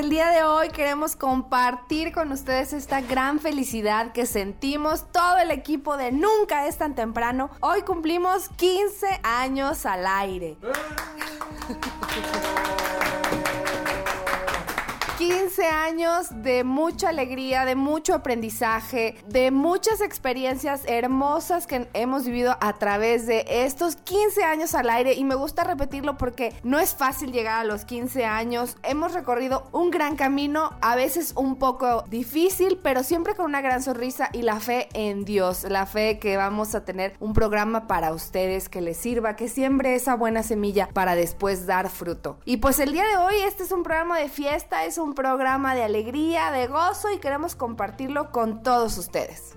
El día de hoy queremos compartir con ustedes esta gran felicidad que sentimos todo el equipo de Nunca es tan temprano. Hoy cumplimos 15 años al aire. 15 años de mucha alegría, de mucho aprendizaje, de muchas experiencias hermosas que hemos vivido a través de estos 15 años al aire y me gusta repetirlo porque no es fácil llegar a los 15 años. Hemos recorrido un gran camino, a veces un poco difícil, pero siempre con una gran sonrisa y la fe en Dios, la fe que vamos a tener un programa para ustedes que les sirva, que siembre esa buena semilla para después dar fruto. Y pues el día de hoy este es un programa de fiesta, es un programa de alegría, de gozo y queremos compartirlo con todos ustedes.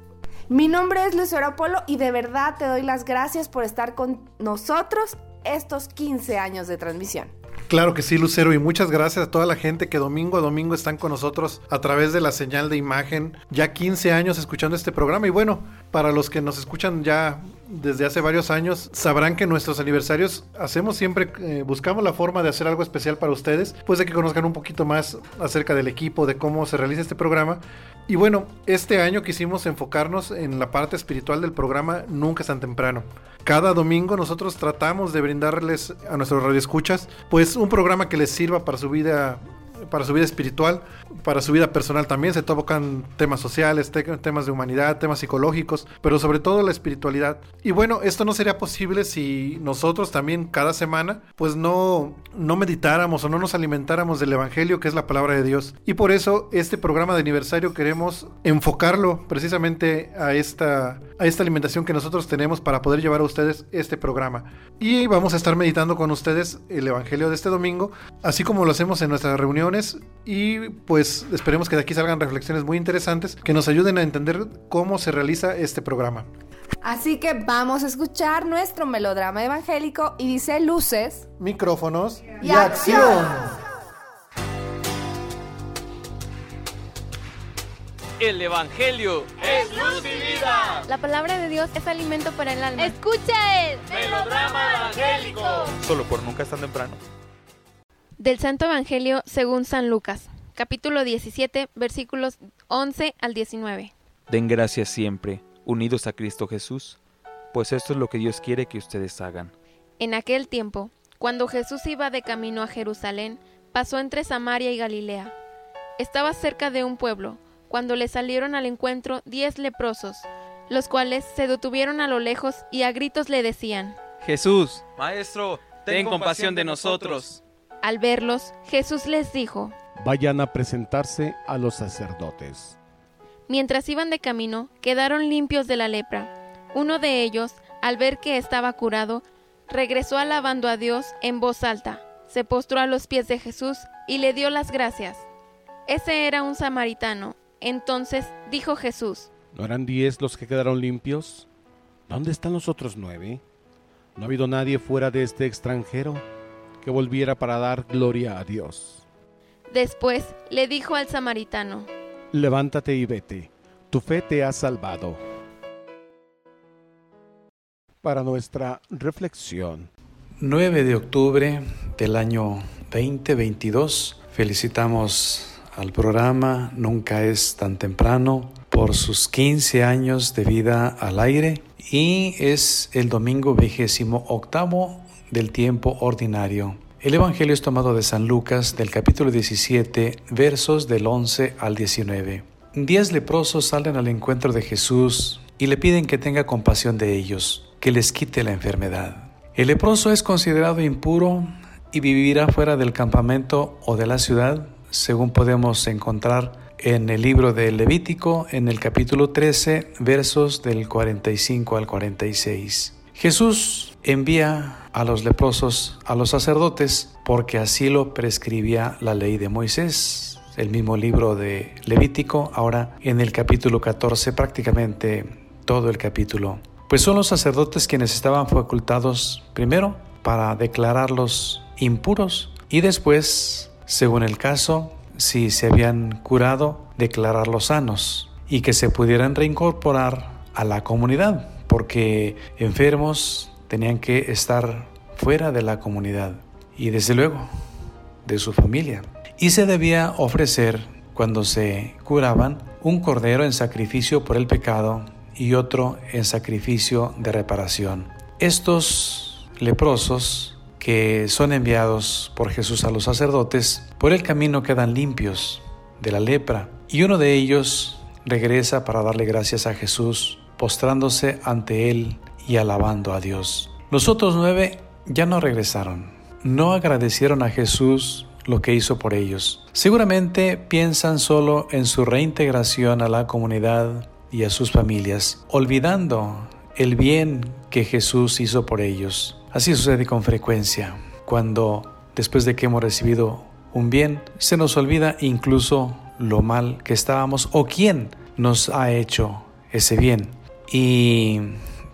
Mi nombre es Lucero Polo y de verdad te doy las gracias por estar con nosotros estos 15 años de transmisión. Claro que sí, Lucero, y muchas gracias a toda la gente que domingo a domingo están con nosotros a través de la señal de imagen. Ya 15 años escuchando este programa y bueno, para los que nos escuchan ya desde hace varios años, sabrán que nuestros aniversarios hacemos siempre, eh, buscamos la forma de hacer algo especial para ustedes, pues de que conozcan un poquito más acerca del equipo, de cómo se realiza este programa. Y bueno, este año quisimos enfocarnos en la parte espiritual del programa Nunca es tan temprano. Cada domingo nosotros tratamos de brindarles a nuestros radioescuchas pues un programa que les sirva para su vida para su vida espiritual, para su vida personal también. Se tocan temas sociales, temas de humanidad, temas psicológicos, pero sobre todo la espiritualidad. Y bueno, esto no sería posible si nosotros también cada semana, pues no, no meditáramos o no nos alimentáramos del Evangelio, que es la palabra de Dios. Y por eso este programa de aniversario queremos enfocarlo precisamente a esta, a esta alimentación que nosotros tenemos para poder llevar a ustedes este programa. Y vamos a estar meditando con ustedes el Evangelio de este domingo, así como lo hacemos en nuestras y pues esperemos que de aquí salgan reflexiones muy interesantes que nos ayuden a entender cómo se realiza este programa. Así que vamos a escuchar nuestro melodrama evangélico y dice luces, micrófonos y, acción. El Evangelio es luz y vida. La palabra de Dios es alimento para el alma. Escucha el melodrama evangélico. Solo por nunca es tan temprano. Del Santo Evangelio según San Lucas, capítulo 17, versículos 11 al 19. Den gracias siempre, unidos a Cristo Jesús, pues esto es lo que Dios quiere que ustedes hagan. En aquel tiempo, cuando Jesús iba de camino a Jerusalén, pasó entre Samaria y Galilea. Estaba cerca de un pueblo, cuando le salieron al encuentro diez leprosos, los cuales se detuvieron a lo lejos y a gritos le decían, Jesús, Maestro, ten, compasión de nosotros. Al verlos, Jesús les dijo, Vayan a presentarse a los sacerdotes. Mientras iban de camino, quedaron limpios de la lepra. Uno de ellos, al ver que estaba curado, regresó alabando a Dios en voz alta, se postró a los pies de Jesús y le dio las gracias. Ese era un samaritano. Entonces dijo Jesús, ¿No eran diez los que quedaron limpios? ¿Dónde están los otros nueve? ¿No ha habido nadie fuera de este extranjero? Que volviera para dar gloria a Dios. Después le dijo al samaritano, Levántate y vete, tu fe te ha salvado. Para nuestra reflexión. 9 de octubre del año 2022, felicitamos al programa Nunca es tan temprano por sus 15 años de vida al aire y es el domingo vigésimo octavo del tiempo ordinario. El Evangelio es tomado de San Lucas del capítulo 17 versos del 11 al 19. Diez leprosos salen al encuentro de Jesús y le piden que tenga compasión de ellos, que les quite la enfermedad. El leproso es considerado impuro y vivirá fuera del campamento o de la ciudad, según podemos encontrar en el libro de Levítico, en el capítulo 13, versos del 45 al 46. Jesús envía a los leprosos a los sacerdotes porque así lo prescribía la ley de Moisés. El mismo libro de Levítico, ahora en el capítulo 14, prácticamente todo el capítulo. Pues son los sacerdotes quienes estaban facultados primero para declararlos impuros y después, según el caso, si se habían curado, declararlos sanos y que se pudieran reincorporar a la comunidad porque enfermos tenían que estar fuera de la comunidad y desde luego de su familia. Y se debía ofrecer, cuando se curaban, un cordero en sacrificio por el pecado y otro en sacrificio de reparación. Estos leprosos que son enviados por Jesús a los sacerdotes, por el camino quedan limpios de la lepra y uno de ellos regresa para darle gracias a Jesús postrándose ante él y alabando a Dios. Los otros nueve ya no regresaron, no agradecieron a Jesús lo que hizo por ellos. Seguramente piensan solo en su reintegración a la comunidad y a sus familias, olvidando el bien que Jesús hizo por ellos. Así sucede con frecuencia, cuando después de que hemos recibido un bien, se nos olvida incluso lo mal que estábamos o quién nos ha hecho ese bien. Y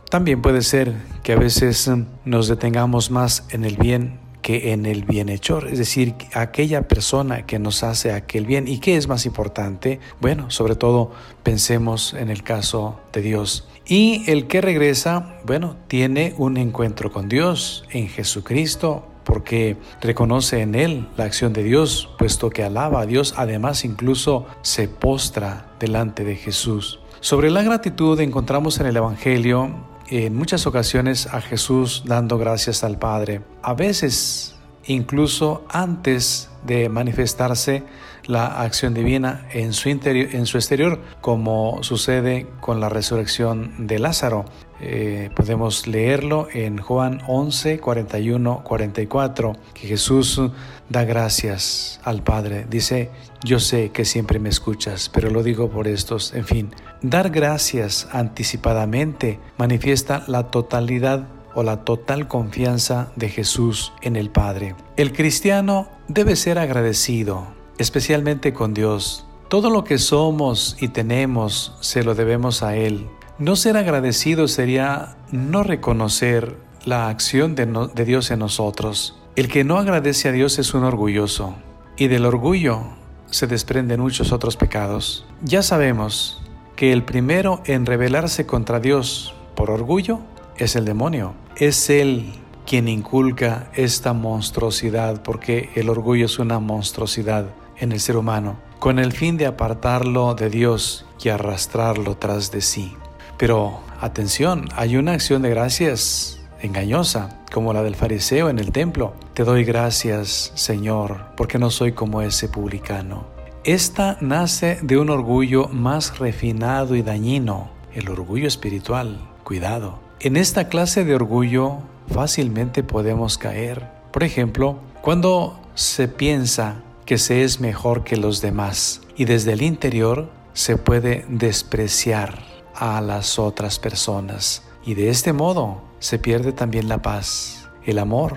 también puede ser que a veces nos detengamos más en el bien que en el bienhechor, es decir, aquella persona que nos hace aquel bien. ¿Y qué es más importante? Bueno, sobre todo pensemos en el caso de Dios. Y el que regresa, bueno, tiene un encuentro con Dios en Jesucristo, porque reconoce en él la acción de Dios, puesto que alaba a Dios, además incluso se postra delante de Jesús. Sobre la gratitud encontramos en el Evangelio en muchas ocasiones a Jesús dando gracias al Padre. A veces, incluso antes de manifestarse la acción divina en su, interior, en su exterior, como sucede con la resurrección de Lázaro. Eh, podemos leerlo en Juan 11, 41, 44, que Jesús da gracias al Padre. Dice, yo sé que siempre me escuchas, pero lo digo por estos. En fin, dar gracias anticipadamente manifiesta la totalidad o la total confianza de Jesús en el Padre. El cristiano debe ser agradecido, especialmente con Dios. Todo lo que somos y tenemos se lo debemos a Él. No ser agradecido sería no reconocer la acción de, Dios en nosotros. El que no agradece a Dios es un orgulloso, y del orgullo se desprenden muchos otros pecados. Ya sabemos que el primero en rebelarse contra Dios por orgullo es el demonio. Es Él quien inculca esta monstruosidad, porque el orgullo es una monstruosidad en el ser humano, con el fin de apartarlo de Dios y arrastrarlo tras de sí. Pero atención, hay una acción de gracias engañosa, como la del fariseo en el templo. Te doy gracias, Señor, porque no soy como ese publicano. Esta nace de un orgullo más refinado y dañino, el orgullo espiritual. Cuidado. En esta clase de orgullo fácilmente podemos caer. Por ejemplo, cuando se piensa que se es mejor que los demás y desde el interior se puede despreciar a las otras personas. Y de este modo se pierde también la paz, el amor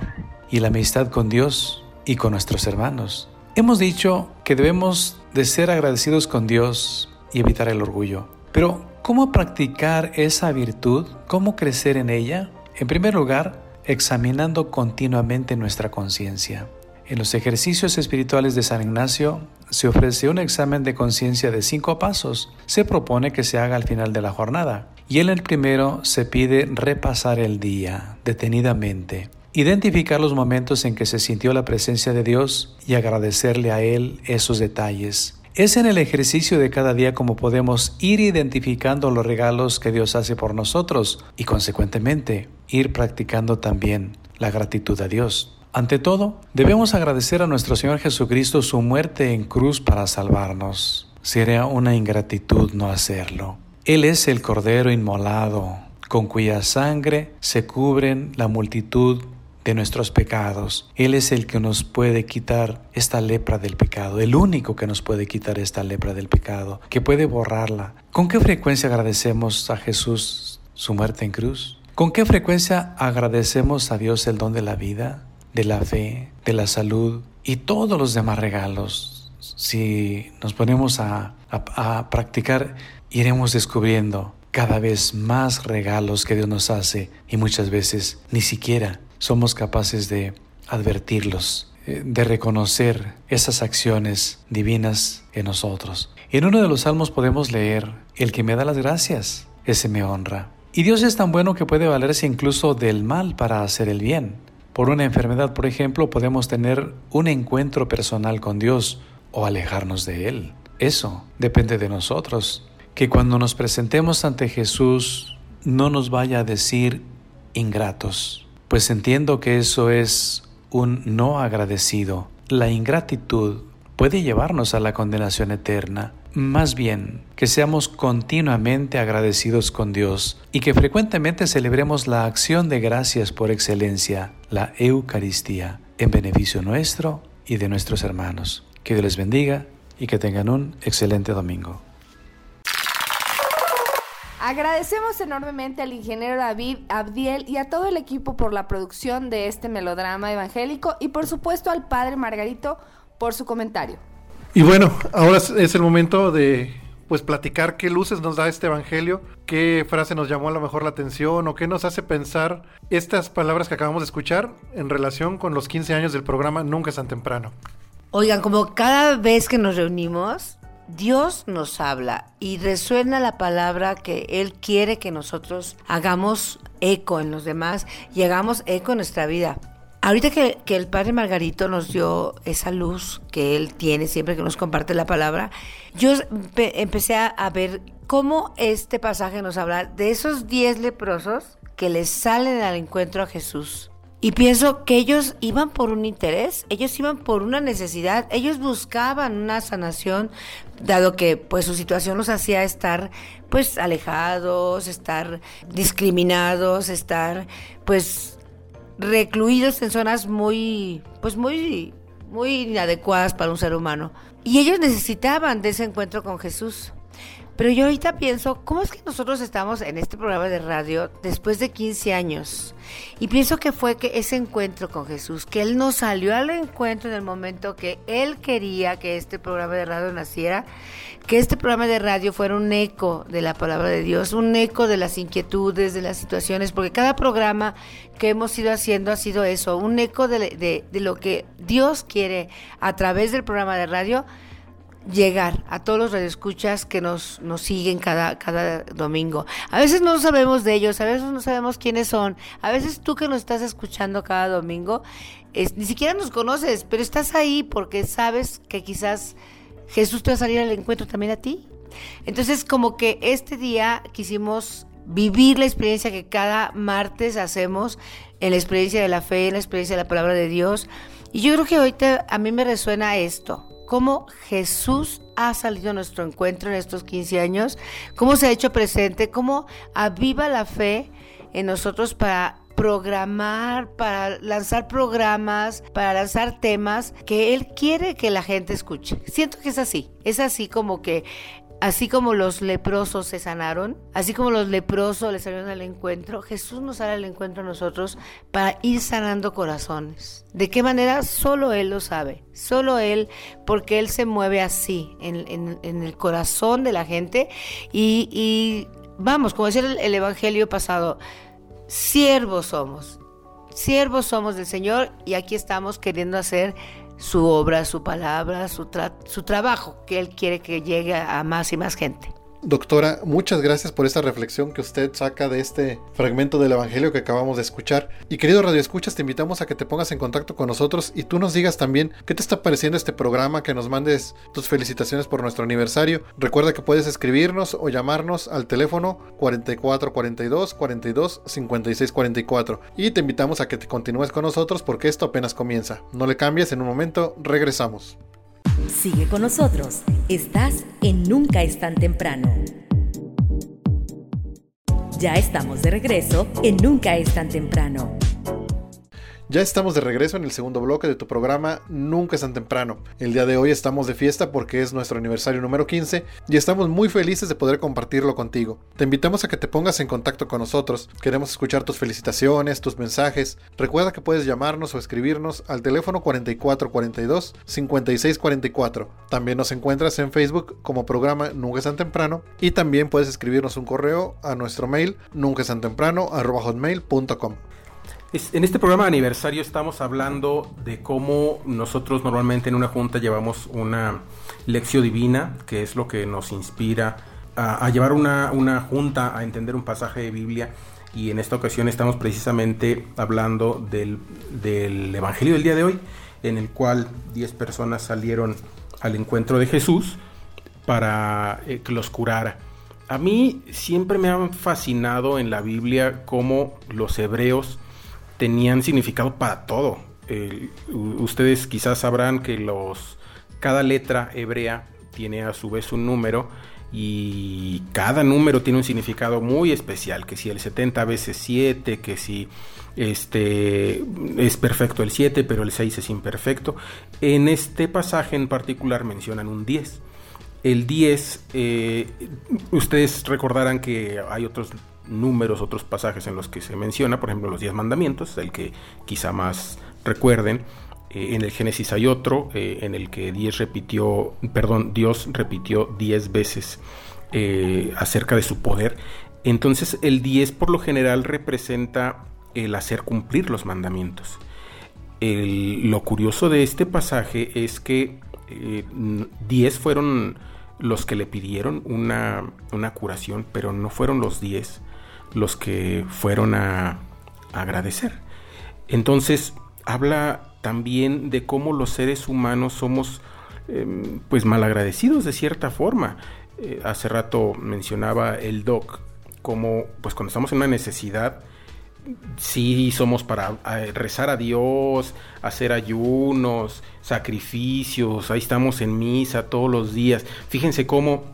y la amistad con Dios y con nuestros hermanos. Hemos dicho que debemos de ser agradecidos con Dios y evitar el orgullo. Pero, ¿cómo practicar esa virtud? ¿Cómo crecer en ella? En primer lugar, examinando continuamente nuestra conciencia. En los ejercicios espirituales de San Ignacio se ofrece un examen de conciencia de cinco pasos. Se propone que se haga al final de la jornada. Y en el primero se pide repasar el día detenidamente, identificar los momentos en que se sintió la presencia de Dios y agradecerle a Él esos detalles. Es en el ejercicio de cada día como podemos ir identificando los regalos que Dios hace por nosotros y consecuentemente ir practicando también la gratitud a Dios. Ante todo, debemos agradecer a nuestro Señor Jesucristo su muerte en cruz para salvarnos. Sería una ingratitud no hacerlo. Él es el Cordero inmolado, con cuya sangre se cubren la multitud de nuestros pecados. Él es el que nos puede quitar esta lepra del pecado, el único que nos puede quitar esta lepra del pecado, que puede borrarla. ¿Con qué frecuencia agradecemos a Jesús su muerte en cruz? ¿Con qué frecuencia agradecemos a Dios el don de la vida, de la fe, de la salud y todos los demás regalos? Si nos ponemos a, a practicar, iremos descubriendo cada vez más regalos que Dios nos hace y muchas veces ni siquiera somos capaces de advertirlos, eh, de reconocer esas acciones divinas en nosotros. En uno de los salmos podemos leer, el que me da las gracias, ese me honra. Y Dios es tan bueno que puede valerse incluso del mal para hacer el bien. Por una enfermedad, por ejemplo, podemos tener un encuentro personal con Dios o alejarnos de Él. Eso depende de nosotros. Que cuando nos presentemos ante Jesús no nos vaya a decir ingratos pues entiendo que eso es un no agradecido. La ingratitud puede llevarnos a la condenación eterna. Más bien, que seamos continuamente agradecidos con Dios y que frecuentemente celebremos la acción de gracias por excelencia, la Eucaristía, en beneficio nuestro y de nuestros hermanos. Que Dios les bendiga y que tengan un excelente domingo. Agradecemos enormemente al ingeniero David Abdiel y a todo el equipo por la producción de este melodrama evangélico y por supuesto al padre Margarito por su comentario. Y bueno, ahora es el momento de pues platicar qué luces nos da este evangelio, qué frase nos llamó a lo mejor la atención o qué nos hace pensar estas palabras que acabamos de escuchar en relación con los 15 años del programa Nunca es tan temprano. Oigan, como cada vez que nos reunimos, Dios nos habla y resuena la palabra que Él quiere que nosotros hagamos eco en los demás y hagamos eco en nuestra vida. Ahorita que, el Padre Margarito nos dio esa luz que Él tiene siempre que nos comparte la palabra, yo empecé a, ver cómo este pasaje nos habla de esos diez leprosos que les salen al encuentro a Jesús y pienso que ellos iban por un interés, ellos iban por una necesidad, ellos buscaban una sanación, dado que pues su situación los hacía estar pues alejados, estar discriminados, estar pues recluidos en zonas muy pues muy muy inadecuadas para un ser humano. Y ellos necesitaban de ese encuentro con Jesús. Pero yo ahorita pienso, ¿cómo es que nosotros estamos en este programa de radio después de 15 años? Y pienso que fue que ese encuentro con Jesús, que Él nos salió al encuentro en el momento que Él quería que este programa de radio naciera, que este programa de radio fuera un eco de la palabra de Dios, un eco de las inquietudes, de las situaciones, porque cada programa que hemos ido haciendo ha sido eso, un eco de, de lo que Dios quiere a través del programa de radio llegar a todos los radioescuchas que nos, nos siguen cada, cada domingo. A veces no sabemos de ellos, a veces no sabemos quiénes son, a veces tú que nos estás escuchando cada domingo, ni siquiera nos conoces, pero estás ahí porque sabes que quizás Jesús te va a salir al encuentro también a ti. Entonces como que este día quisimos vivir la experiencia que cada martes hacemos en la experiencia de la fe, en la experiencia de la palabra de Dios. Y yo creo que ahorita a mí me resuena esto cómo Jesús ha salido a nuestro encuentro en estos 15 años, cómo se ha hecho presente, cómo aviva la fe en nosotros para programar, para lanzar programas, para lanzar temas que Él quiere que la gente escuche. Siento que es así, es así como que Así como los leprosos se sanaron, así como los leprosos les salieron al encuentro, Jesús nos sale al encuentro a nosotros para ir sanando corazones. ¿De qué manera? Solo Él lo sabe. Solo Él, porque Él se mueve así en, el corazón de la gente. Y, vamos, como decía el Evangelio pasado, siervos somos. Siervos somos del Señor y aquí estamos queriendo hacer su obra, su palabra, su, su trabajo, que Él quiere que llegue a más y más gente. Doctora, muchas gracias por esta reflexión que usted saca de este fragmento del Evangelio que acabamos de escuchar. Y querido Radio Escuchas, te invitamos a que te pongas en contacto con nosotros y tú nos digas también qué te está pareciendo este programa, que nos mandes tus felicitaciones por nuestro aniversario. Recuerda que puedes escribirnos o llamarnos al teléfono 4442 42 56 44 y te invitamos a que te continúes con nosotros porque esto apenas comienza. No le cambies, en un momento regresamos. Sigue con nosotros. Estás en Nunca es tan temprano. Ya estamos de regreso en Nunca es tan temprano. Ya estamos de regreso en el segundo bloque de tu programa Nunca es tan temprano. El día de hoy estamos de fiesta porque es nuestro aniversario número 15 y estamos muy felices de poder compartirlo contigo. Te invitamos a que te pongas en contacto con nosotros. Queremos escuchar tus felicitaciones, tus mensajes. Recuerda que puedes llamarnos o escribirnos al teléfono 4442 5644. También nos encuentras en Facebook como programa Nunca es tan temprano y también puedes escribirnos un correo a nuestro mail nunca. En este programa de aniversario estamos hablando de cómo nosotros normalmente en una junta llevamos una lección divina, que es lo que nos inspira a, llevar una, junta a entender un pasaje de Biblia. Y en esta ocasión estamos precisamente hablando del, Evangelio del día de hoy, en el cual 10 personas salieron al encuentro de Jesús para eh, que los curara. A mí siempre me han fascinado en la Biblia cómo los hebreos tenían significado para todo. ustedes quizás sabrán que los cada letra hebrea tiene a su vez un número y cada número tiene un significado muy especial, que si el 70 veces 7, que si este es perfecto el 7, pero el 6 es imperfecto. En este pasaje en particular mencionan un 10. El 10, eh, ustedes recordarán que hay otros números, otros pasajes en los que se menciona, por ejemplo, los diez mandamientos, el que quizá más recuerden. Eh, en el Génesis hay otro eh, en el que Dios repitió, perdón, Dios repitió diez veces eh, acerca de su poder. Entonces el 10 por lo general representa el hacer cumplir los mandamientos. lo curioso de este pasaje es que 10 fueron los que le pidieron una, una, curación, pero no fueron los 10 los que fueron a, agradecer. Entonces, habla también de cómo los seres humanos somos em, pues malagradecidos de cierta forma. Eh, hace rato mencionaba el doc como pues cuando estamos en una necesidad sí somos para rezar a Dios, hacer ayunos, sacrificios, ahí estamos en misa todos los días. Fíjense cómo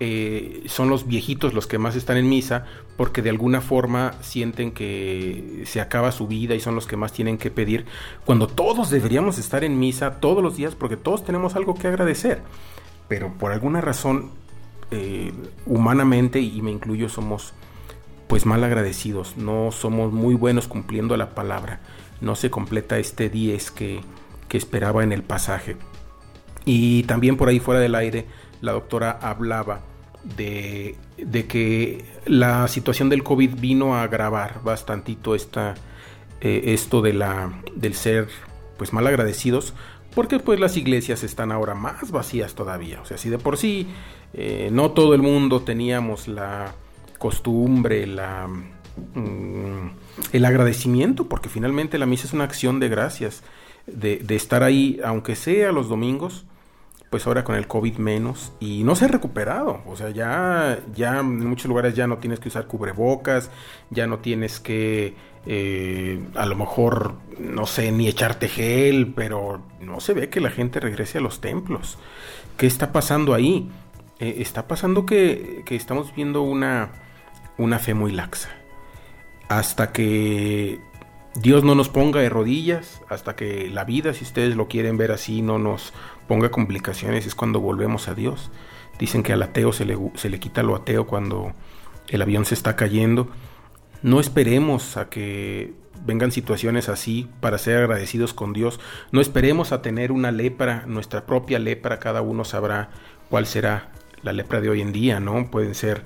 eh, son los viejitos los que más están en misa porque de alguna forma sienten que se acaba su vida y son los que más tienen que pedir, cuando todos deberíamos estar en misa todos los días porque todos tenemos algo que agradecer. Pero por alguna razón, eh, humanamente, y me incluyo, somos pues mal agradecidos, no somos muy buenos cumpliendo la palabra, no se completa este 10 que, que esperaba en el pasaje. Y también por ahí fuera del aire, la doctora hablaba de, que la situación del COVID vino a agravar bastantito esta, eh, esto de la, del ser pues mal agradecidos, porque pues las iglesias están ahora más vacías todavía. O sea, si de por sí eh, no todo el mundo teníamos la costumbre, la, mm, el agradecimiento, porque finalmente la misa es una acción de gracias, de, de estar ahí, aunque sea los domingos, pues ahora con el COVID menos y no se ha recuperado. O sea, ya, ya en muchos lugares ya no tienes que usar cubrebocas, ya no tienes que eh, a lo mejor, no sé, ni echarte gel, pero no se ve que la gente regrese a los templos. ¿Qué está pasando ahí? Eh, está pasando que, que, estamos viendo una, una fe muy laxa. Hasta que Dios no nos ponga de rodillas, hasta que la vida, si ustedes lo quieren ver así, no nos ponga complicaciones, es cuando volvemos a Dios. Dicen que al ateo se le, se le quita lo ateo cuando el avión se está cayendo. No esperemos a que vengan situaciones así para ser agradecidos con Dios. No esperemos a tener una lepra, nuestra propia lepra, cada uno sabrá cuál será la lepra de hoy en día, ¿no? Pueden ser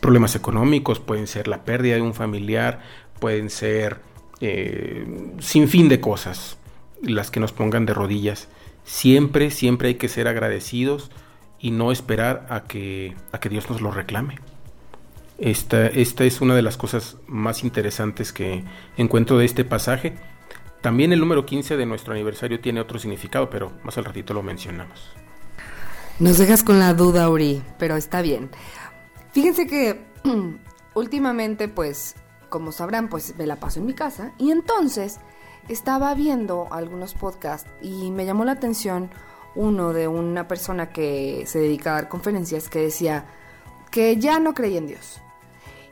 problemas económicos, pueden ser la pérdida de un familiar, pueden ser eh, sin fin de cosas las que nos pongan de rodillas. Siempre, siempre hay que ser agradecidos y no esperar a que, a que Dios nos lo reclame. Esta, esta es una de las cosas más interesantes que encuentro de este pasaje. También el número 15 de nuestro aniversario tiene otro significado, pero más al ratito lo mencionamos. Nos dejas con la duda, Uri, pero está bien. Fíjense que últimamente, pues, como sabrán, pues me la paso en mi casa y entonces estaba viendo algunos podcasts y me llamó la atención uno de una persona que se dedica a dar conferencias que decía que ya no creía en Dios.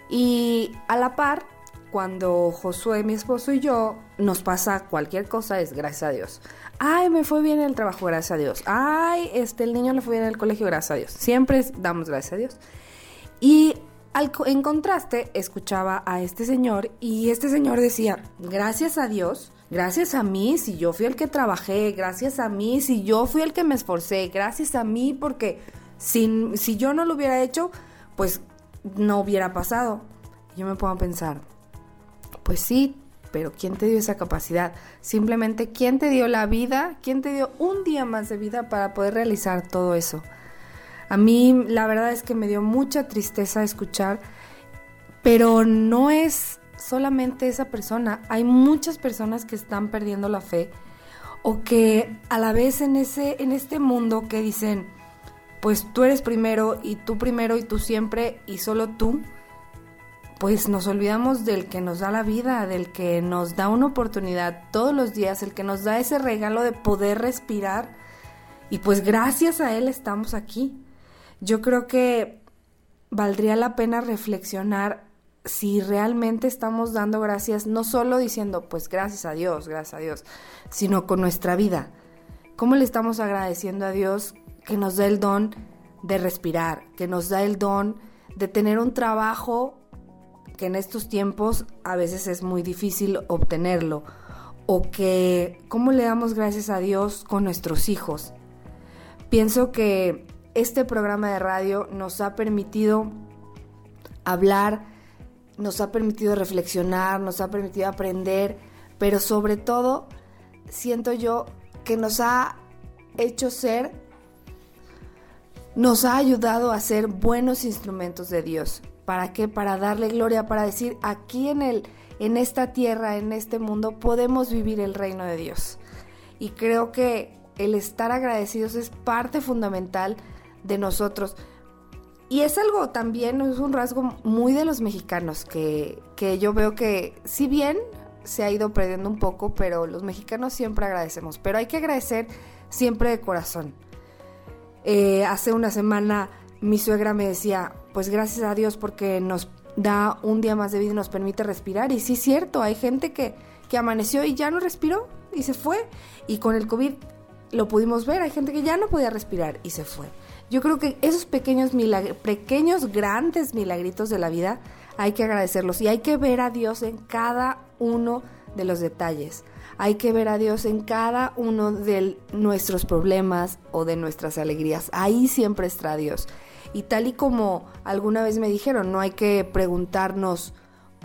Y a la par, cuando Josué, mi esposo y yo nos pasa cualquier cosa, es gracias a Dios. Ay, me fue bien el trabajo, gracias a Dios. Ay, este, el niño le fue bien en el colegio, gracias a Dios. Siempre damos gracias a Dios. Y en contraste, escuchaba a este señor y este señor decía, gracias a Dios, gracias a mí si yo fui el que trabajé, gracias a mí si yo fui el que me esforcé, gracias a mí porque si, si yo no lo hubiera hecho, pues no hubiera pasado. Yo me a pensar, pues sí, pero ¿quién te dio esa capacidad? Simplemente, ¿quién te dio la vida? ¿Quién te dio un día más de vida para poder realizar todo eso? A mí la verdad es que me dio mucha tristeza escuchar, pero no es solamente esa persona, hay muchas personas que están perdiendo la fe o que a la vez en ese en este mundo que dicen, pues tú eres primero y tú primero y tú siempre y solo tú, pues nos olvidamos del que nos da la vida, del que nos da una oportunidad todos los días, el que nos da ese regalo de poder respirar. Y pues gracias a él estamos aquí. Yo creo que valdría la pena reflexionar si realmente estamos dando gracias, no solo diciendo, pues gracias a Dios, gracias a Dios, sino con nuestra vida. ¿Cómo le estamos agradeciendo a Dios que nos da el don de respirar, que nos da el don de tener un trabajo que en estos tiempos a veces es muy difícil obtenerlo? O que, ¿cómo le damos gracias a Dios con nuestros hijos? Pienso que este programa de radio nos ha permitido hablar, nos ha permitido reflexionar, nos ha permitido aprender, pero sobre todo siento yo que nos ha hecho ser, nos ha ayudado a ser buenos instrumentos de Dios. ¿Para qué? Para darle gloria, para decir, aquí en, el, en esta tierra, en este mundo, podemos vivir el reino de Dios. Y creo que el estar agradecidos es parte fundamental de nosotros. Y es algo también, es un rasgo muy de los mexicanos, que, yo veo que si bien se ha ido perdiendo un poco, pero los mexicanos siempre agradecemos, pero hay que agradecer siempre de corazón. Eh, hace una semana mi suegra me decía, pues gracias a Dios porque nos da un día más de vida y nos permite respirar. Y sí es cierto, hay gente que, que amaneció y ya no respiró y se fue. Y con el COVID lo pudimos ver, hay gente que ya no podía respirar y se fue. Yo creo que esos pequeños pequeños grandes milagritos de la vida hay que agradecerlos y hay que ver a Dios en cada uno de los detalles. Hay que ver a Dios en cada uno de nuestros problemas o de nuestras alegrías. Ahí siempre está Dios. Y tal y como alguna vez me dijeron, no hay que preguntarnos,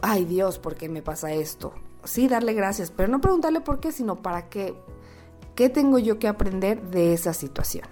ay Dios, ¿por qué me pasa esto? Sí, darle gracias, pero no preguntarle por qué, sino para qué. ¿Qué tengo yo que aprender de esa situación?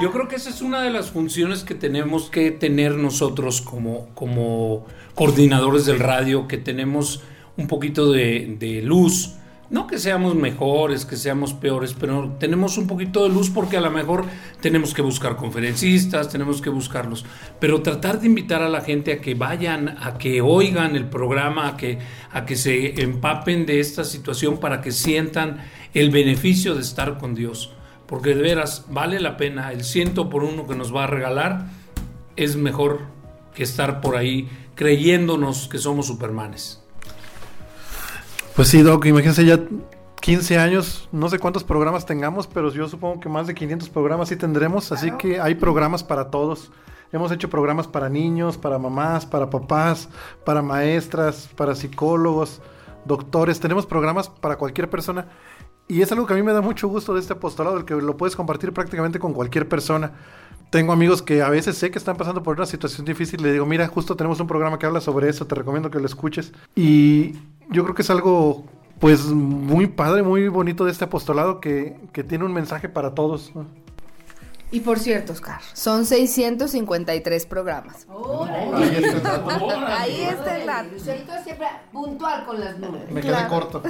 Yo creo que esa es una de las funciones que tenemos que tener nosotros como, como coordinadores del radio, que tenemos un poquito de, luz. No que seamos mejores, que seamos peores, pero tenemos un poquito de luz porque a lo mejor tenemos que buscar conferencistas, tenemos que buscarlos. Pero tratar de invitar a la gente a que vayan, a que oigan el programa, a que, a que se empapen de esta situación para que sientan el beneficio de estar con Dios porque de veras vale la pena, el ciento por uno que nos va a regalar es mejor que estar por ahí creyéndonos que somos supermanes. Pues sí, Doc, imagínense ya 15 años, no sé cuántos programas tengamos, pero yo supongo que más de 500 programas sí tendremos, así que hay programas para todos. Hemos hecho programas para niños, para mamás, para papás, para maestras, para psicólogos, doctores. Tenemos programas para cualquier persona y es algo que a mí me da mucho gusto de este apostolado, el que lo puedes compartir prácticamente con cualquier persona. Tengo amigos que a veces sé que están pasando por una situación difícil. Le digo, mira, justo tenemos un programa que habla sobre eso, te recomiendo que lo escuches. Y yo creo que es algo, pues, muy padre, muy bonito de este apostolado que, que tiene un mensaje para todos. Y por cierto, Oscar, son 653 programas. Ahí está el dato. siempre puntual con las números. Me quedé corto.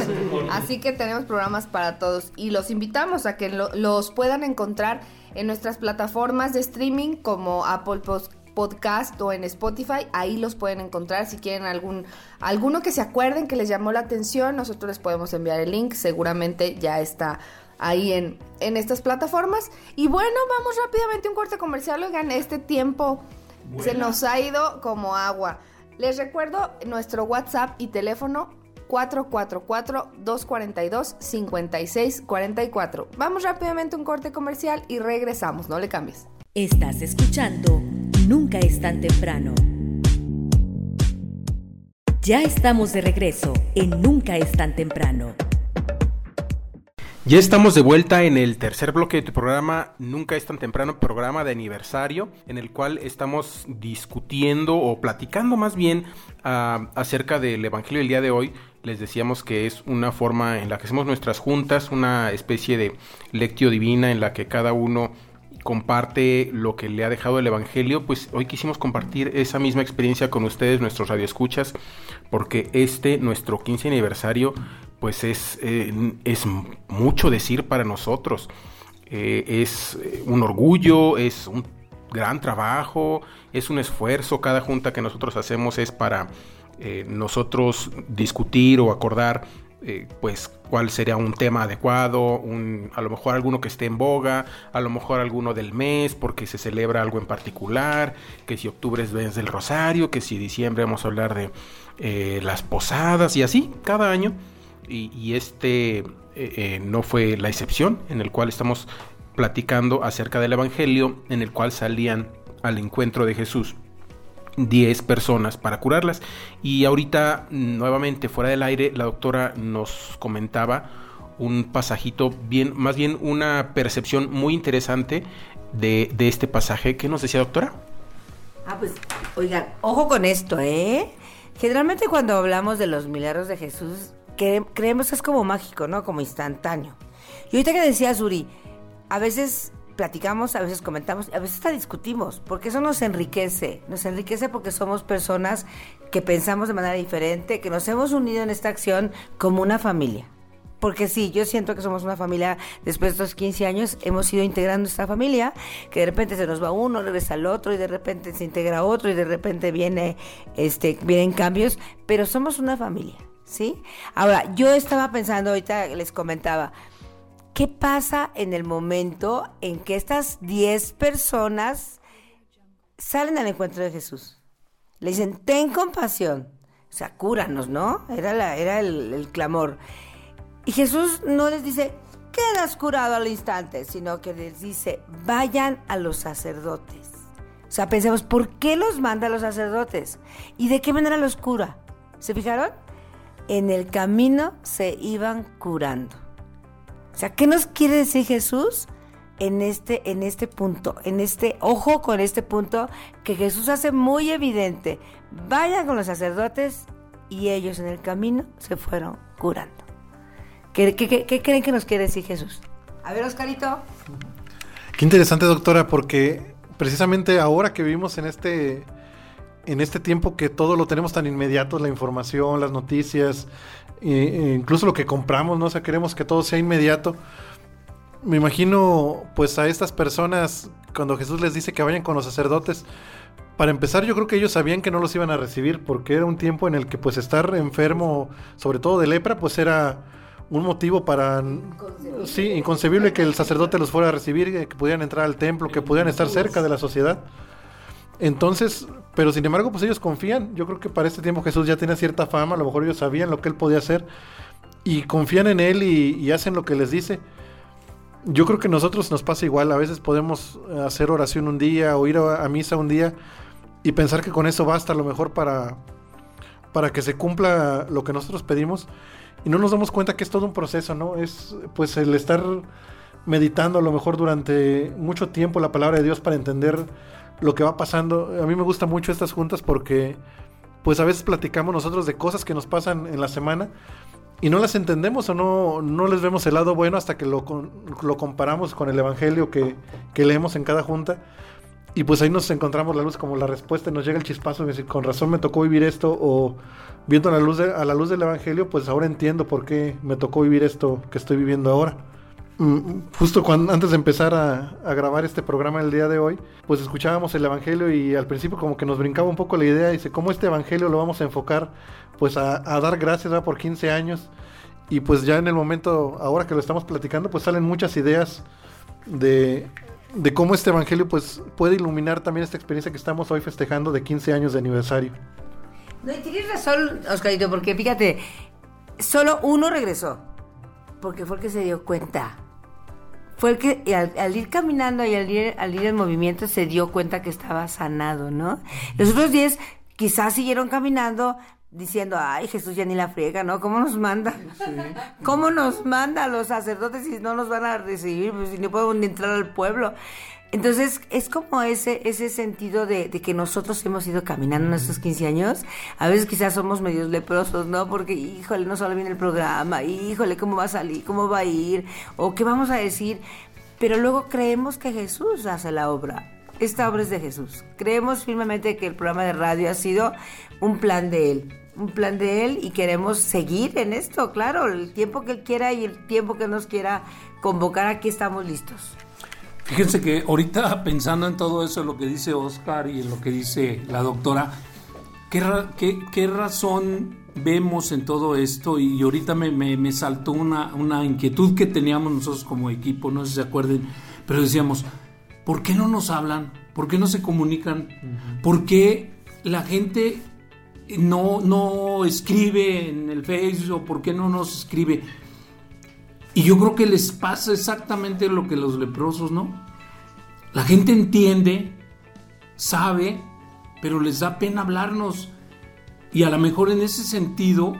Así que tenemos programas para todos y los invitamos a que lo- los puedan encontrar en nuestras plataformas de streaming como Apple Pos- Podcast o en Spotify. Ahí los pueden encontrar si quieren algún alguno que se acuerden que les llamó la atención. Nosotros les podemos enviar el link. Seguramente ya está ahí en, en estas plataformas. Y bueno, vamos rápidamente a un corte comercial. Oigan, este tiempo se nos ha ido como agua. Les recuerdo nuestro WhatsApp y teléfono 444-242-5644. Vamos rápidamente a un corte comercial y regresamos, no le cambies. Estás escuchando Nunca es tan temprano. Ya estamos de regreso en Nunca es tan temprano. Ya estamos de vuelta en el tercer bloque de tu programa Nunca es tan temprano, programa de aniversario, en el cual estamos discutiendo o platicando más bien ah, acerca del Evangelio del día de hoy. Les decíamos que es una forma en la que hacemos nuestras juntas, una especie de lectio divina en la que cada uno comparte lo que le ha dejado el Evangelio, pues hoy quisimos compartir esa misma experiencia con ustedes, nuestros radioescuchas, porque este, nuestro 15 aniversario, pues es, eh, es mucho decir para nosotros. Eh, es eh, un orgullo, es un gran trabajo, es un esfuerzo. Cada junta que nosotros hacemos es para eh, nosotros discutir o acordar pues cuál sería un tema adecuado, un, a lo mejor alguno que esté en boga, a lo mejor alguno del mes porque se celebra algo en particular, que si octubre es mes del rosario, que si diciembre vamos a hablar de eh, las posadas y así, cada año. Y, este eh, eh, no fue la excepción, en el cual estamos platicando acerca del Evangelio, en el cual salían al encuentro de Jesús 10 personas para curarlas. Y ahorita, nuevamente, fuera del aire, la doctora nos comentaba un pasajito, bien, más bien una percepción muy interesante de, de este pasaje. ¿Qué nos decía, doctora? Ah, pues, oigan, ojo con esto, ¿eh? Generalmente cuando hablamos de los milagros de Jesús, cre- creemos que es como mágico, ¿no? Como instantáneo. Y ahorita que decía Suri, a veces platicamos, a veces comentamos, a veces hasta discutimos, porque eso nos enriquece. Nos enriquece porque somos personas que pensamos de manera diferente, que nos hemos unido en esta acción como una familia. Porque sí, yo siento que somos una familia, después de estos 15 años hemos ido integrando esta familia, que de repente se nos va uno, regresa al otro, y de repente se integra otro, y de repente viene, este, vienen cambios, pero somos una familia, ¿sí? Ahora, yo estaba pensando, ahorita les comentaba, ¿qué pasa en el momento en que estas 10 personas salen al encuentro de Jesús? Le dicen, ten compasión, o sea, cúranos, ¿no? Era, la, era el, clamor. Y Jesús no les dice, quedas curado al instante, sino que les dice, vayan a los sacerdotes. O sea, pensemos, ¿por qué los manda a los sacerdotes? ¿Y de qué manera los cura? ¿Se fijaron? En el camino se iban curando. O sea, ¿qué nos quiere decir Jesús? En este, en este punto, en este, ojo con este punto que Jesús hace muy evidente. Vayan con los sacerdotes y ellos en el camino se fueron curando. ¿Qué, qué- creen que nos quiere decir Jesús? A ver, Oscarito. Qué interesante, doctora, porque precisamente ahora que vivimos en este en este tiempo que todo lo tenemos tan inmediato, la información, las noticias, e- e incluso lo que compramos, ¿no? O sea, queremos que todo sea inmediato. Me imagino, pues, a estas personas, cuando Jesús les dice que vayan con los sacerdotes, para empezar, yo creo que ellos sabían que no los iban a recibir, porque era un tiempo en el que, pues, estar enfermo, sobre todo de lepra, pues era un motivo para... Sí, inconcebible que el sacerdote los fuera a recibir, que pudieran entrar al templo, que pudieran estar cerca de la sociedad. Entonces, pero sin embargo, pues ellos confían. Yo creo que para este tiempo Jesús ya tenía cierta fama, a lo mejor ellos sabían lo que él podía hacer y confían en él y, hacen lo que les dice. Yo creo que a nosotros nos pasa igual. A veces podemos hacer oración un día o ir a, a misa un día y pensar que con eso basta a lo mejor para, para que se cumpla lo que nosotros pedimos y no nos damos cuenta que es todo un proceso, ¿no? Es pues el estar meditando a lo mejor durante mucho tiempo la palabra de Dios para entender lo que va pasando. A mí me gustan mucho estas juntas porque pues a veces platicamos nosotros de cosas que nos pasan en la semana y no las entendemos o no, no les vemos el lado bueno hasta que lo, lo comparamos con el Evangelio que, que, leemos en cada junta. Y pues ahí nos encontramos la luz como la respuesta, nos llega el chispazo y decir, con razón me tocó vivir esto, o viendo la, luz a la luz del Evangelio, pues ahora entiendo por qué me tocó vivir esto que estoy viviendo ahora. Mm, justo antes de empezar a, grabar este programa el día de hoy, pues escuchábamos el Evangelio y al principio como que nos brincaba un poco la idea, dice, ¿cómo este Evangelio lo vamos a enfocar? Pues a, dar gracias ¿va? por 15 años. Y pues ya en el momento, ahora que lo estamos platicando, pues salen muchas ideas de, de cómo este Evangelio pues puede iluminar también esta experiencia que estamos hoy festejando de 15 años de aniversario. No, y tienes razón, Oscarito, porque fíjate, solo uno regresó, porque fue el que se dio cuenta fue el que al, ir caminando y al ir, al ir en movimiento se dio cuenta que estaba sanado, ¿no? Los otros diez quizás siguieron caminando diciendo, ay, Jesús ya ni la friega, ¿no? ¿Cómo nos manda? ¿Cómo nos manda a los sacerdotes si no nos van a recibir? Pues si no podemos ni entrar al pueblo. Entonces, es como ese, ese sentido de, que nosotros hemos ido caminando en estos 15 años. A veces quizás somos medios leprosos, ¿no? Porque, híjole, no solo viene el programa, híjole, ¿cómo va a salir? ¿Cómo va a ir? ¿O qué vamos a decir? Pero luego creemos que Jesús hace la obra. Esta obra es de Jesús. Creemos firmemente que el programa de radio ha sido un plan de Él. Un plan de Él y queremos seguir en esto, claro, el tiempo que Él quiera y el tiempo que nos quiera convocar, aquí estamos listos. Fíjense que ahorita pensando en todo eso, lo que dice Oscar y en lo que dice la doctora, ¿qué, qué, razón vemos en todo esto? Y ahorita me, me, saltó una, una, inquietud que teníamos nosotros como equipo, no sé si se acuerden, pero decíamos, ¿por qué no nos hablan? ¿Por qué no se comunican? ¿Por qué la gente no, no escribe en el Facebook? ¿Por qué no nos escribe? Y yo creo que les pasa exactamente lo que los leprosos, ¿no? La gente entiende, sabe, pero les da pena hablarnos. Y a lo mejor en ese sentido,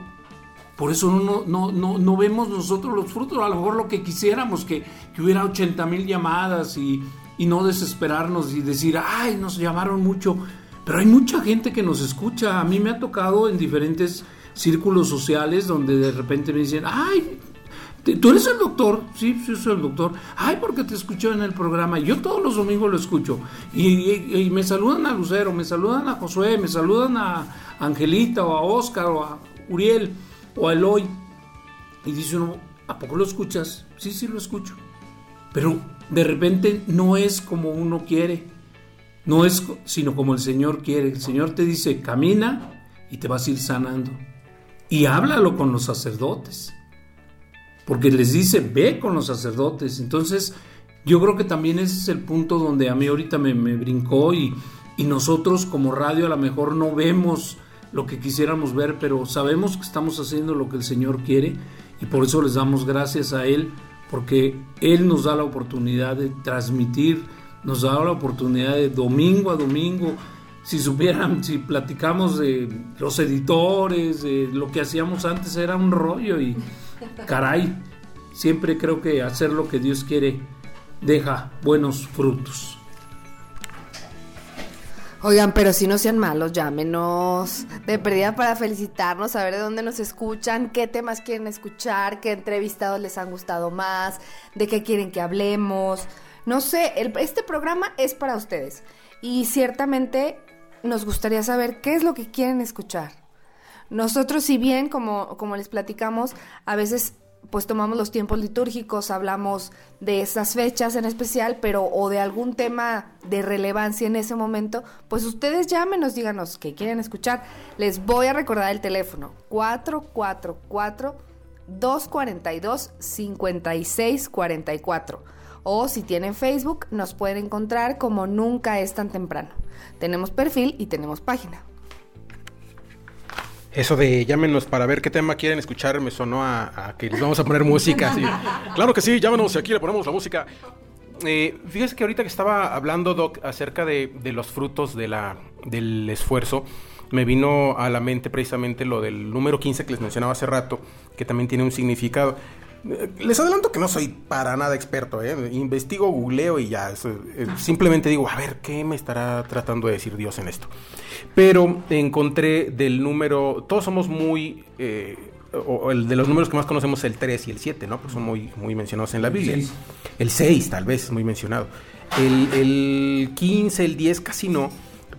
por eso no, no, no, no vemos nosotros los frutos. A lo mejor lo que quisiéramos, que, que hubiera 80 mil llamadas y, y no desesperarnos y decir, ay, nos llamaron mucho. Pero hay mucha gente que nos escucha. A mí me ha tocado en diferentes círculos sociales donde de repente me dicen, ay, ¿Tú eres el doctor? Sí, sí, soy el doctor. Ay, porque te escucho en el programa. Yo todos los domingos lo escucho. Y, me saludan a Lucero, me saludan a Josué, me saludan a Angelita o a Oscar o a Uriel o a Eloy. Y dice uno, ¿a poco lo escuchas? Sí, sí, lo escucho. Pero de repente no es como uno quiere. No es sino como el Señor quiere. El Señor te dice, camina y te vas a ir sanando. Y háblalo con los sacerdotes porque les dice, ve con los sacerdotes. Entonces, yo creo que también ese es el punto donde a mí ahorita me, brincó y, y, nosotros como radio a lo mejor no vemos lo que quisiéramos ver, pero sabemos que estamos haciendo lo que el Señor quiere y por eso les damos gracias a Él, porque Él nos da la oportunidad de transmitir, nos da la oportunidad de domingo a domingo. Si supieran, si platicamos de los editores, de lo que hacíamos antes era un rollo y caray, siempre creo que hacer lo que Dios quiere deja buenos frutos. Oigan, pero si no sean malos, llámenos de pérdida para felicitarnos, saber de dónde nos escuchan, qué temas quieren escuchar, qué entrevistados les han gustado más, de qué quieren que hablemos. No sé, este programa es para ustedes y ciertamente nos gustaría saber qué es lo que quieren escuchar. Nosotros, si bien, como, como les platicamos, a veces pues tomamos los tiempos litúrgicos, hablamos de esas fechas en especial, pero o de algún tema de relevancia en ese momento, pues ustedes llámenos, díganos qué quieren escuchar. Les voy a recordar el teléfono 444 242 5644 o si tienen Facebook nos pueden encontrar como nunca es tan temprano. Tenemos perfil y tenemos página. Eso de llámenos para ver qué tema quieren escuchar me sonó a, que les vamos a poner música. Claro que sí, llámenos y aquí le ponemos la música. Eh, fíjese que ahorita que estaba hablando, Doc, acerca de, los frutos de la, del esfuerzo, me vino a la mente precisamente lo del número 15 que les mencionaba hace rato, que también tiene un significado. Les adelanto que no soy para nada experto, ¿eh? investigo, googleo y ya. Simplemente digo, a ver, ¿qué me estará tratando de decir Dios en esto? Pero encontré del número, todos somos muy, eh, o el de los números que más conocemos el 3 y el 7, ¿no? Pues son muy, muy mencionados en la Biblia. El 6 tal vez es muy mencionado. El, el 15, el 10 casi no,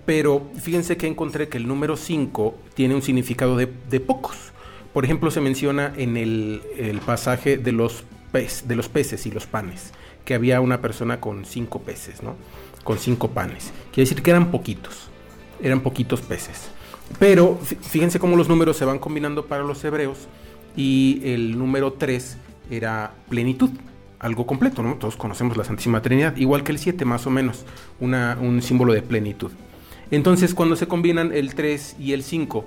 pero fíjense que encontré que el número 5 tiene un significado de, de pocos. Por ejemplo, se menciona en el, pasaje de los, de los peces y los panes, que había una persona con cinco peces, ¿no? Con cinco panes. Quiere decir que eran poquitos, eran poquitos peces. Pero fíjense cómo los números se van combinando para los hebreos y el número 3 era plenitud, algo completo, ¿no? Todos conocemos la Santísima Trinidad, igual que el 7 más o menos, un símbolo de plenitud. Entonces cuando se combinan el 3 y el 5,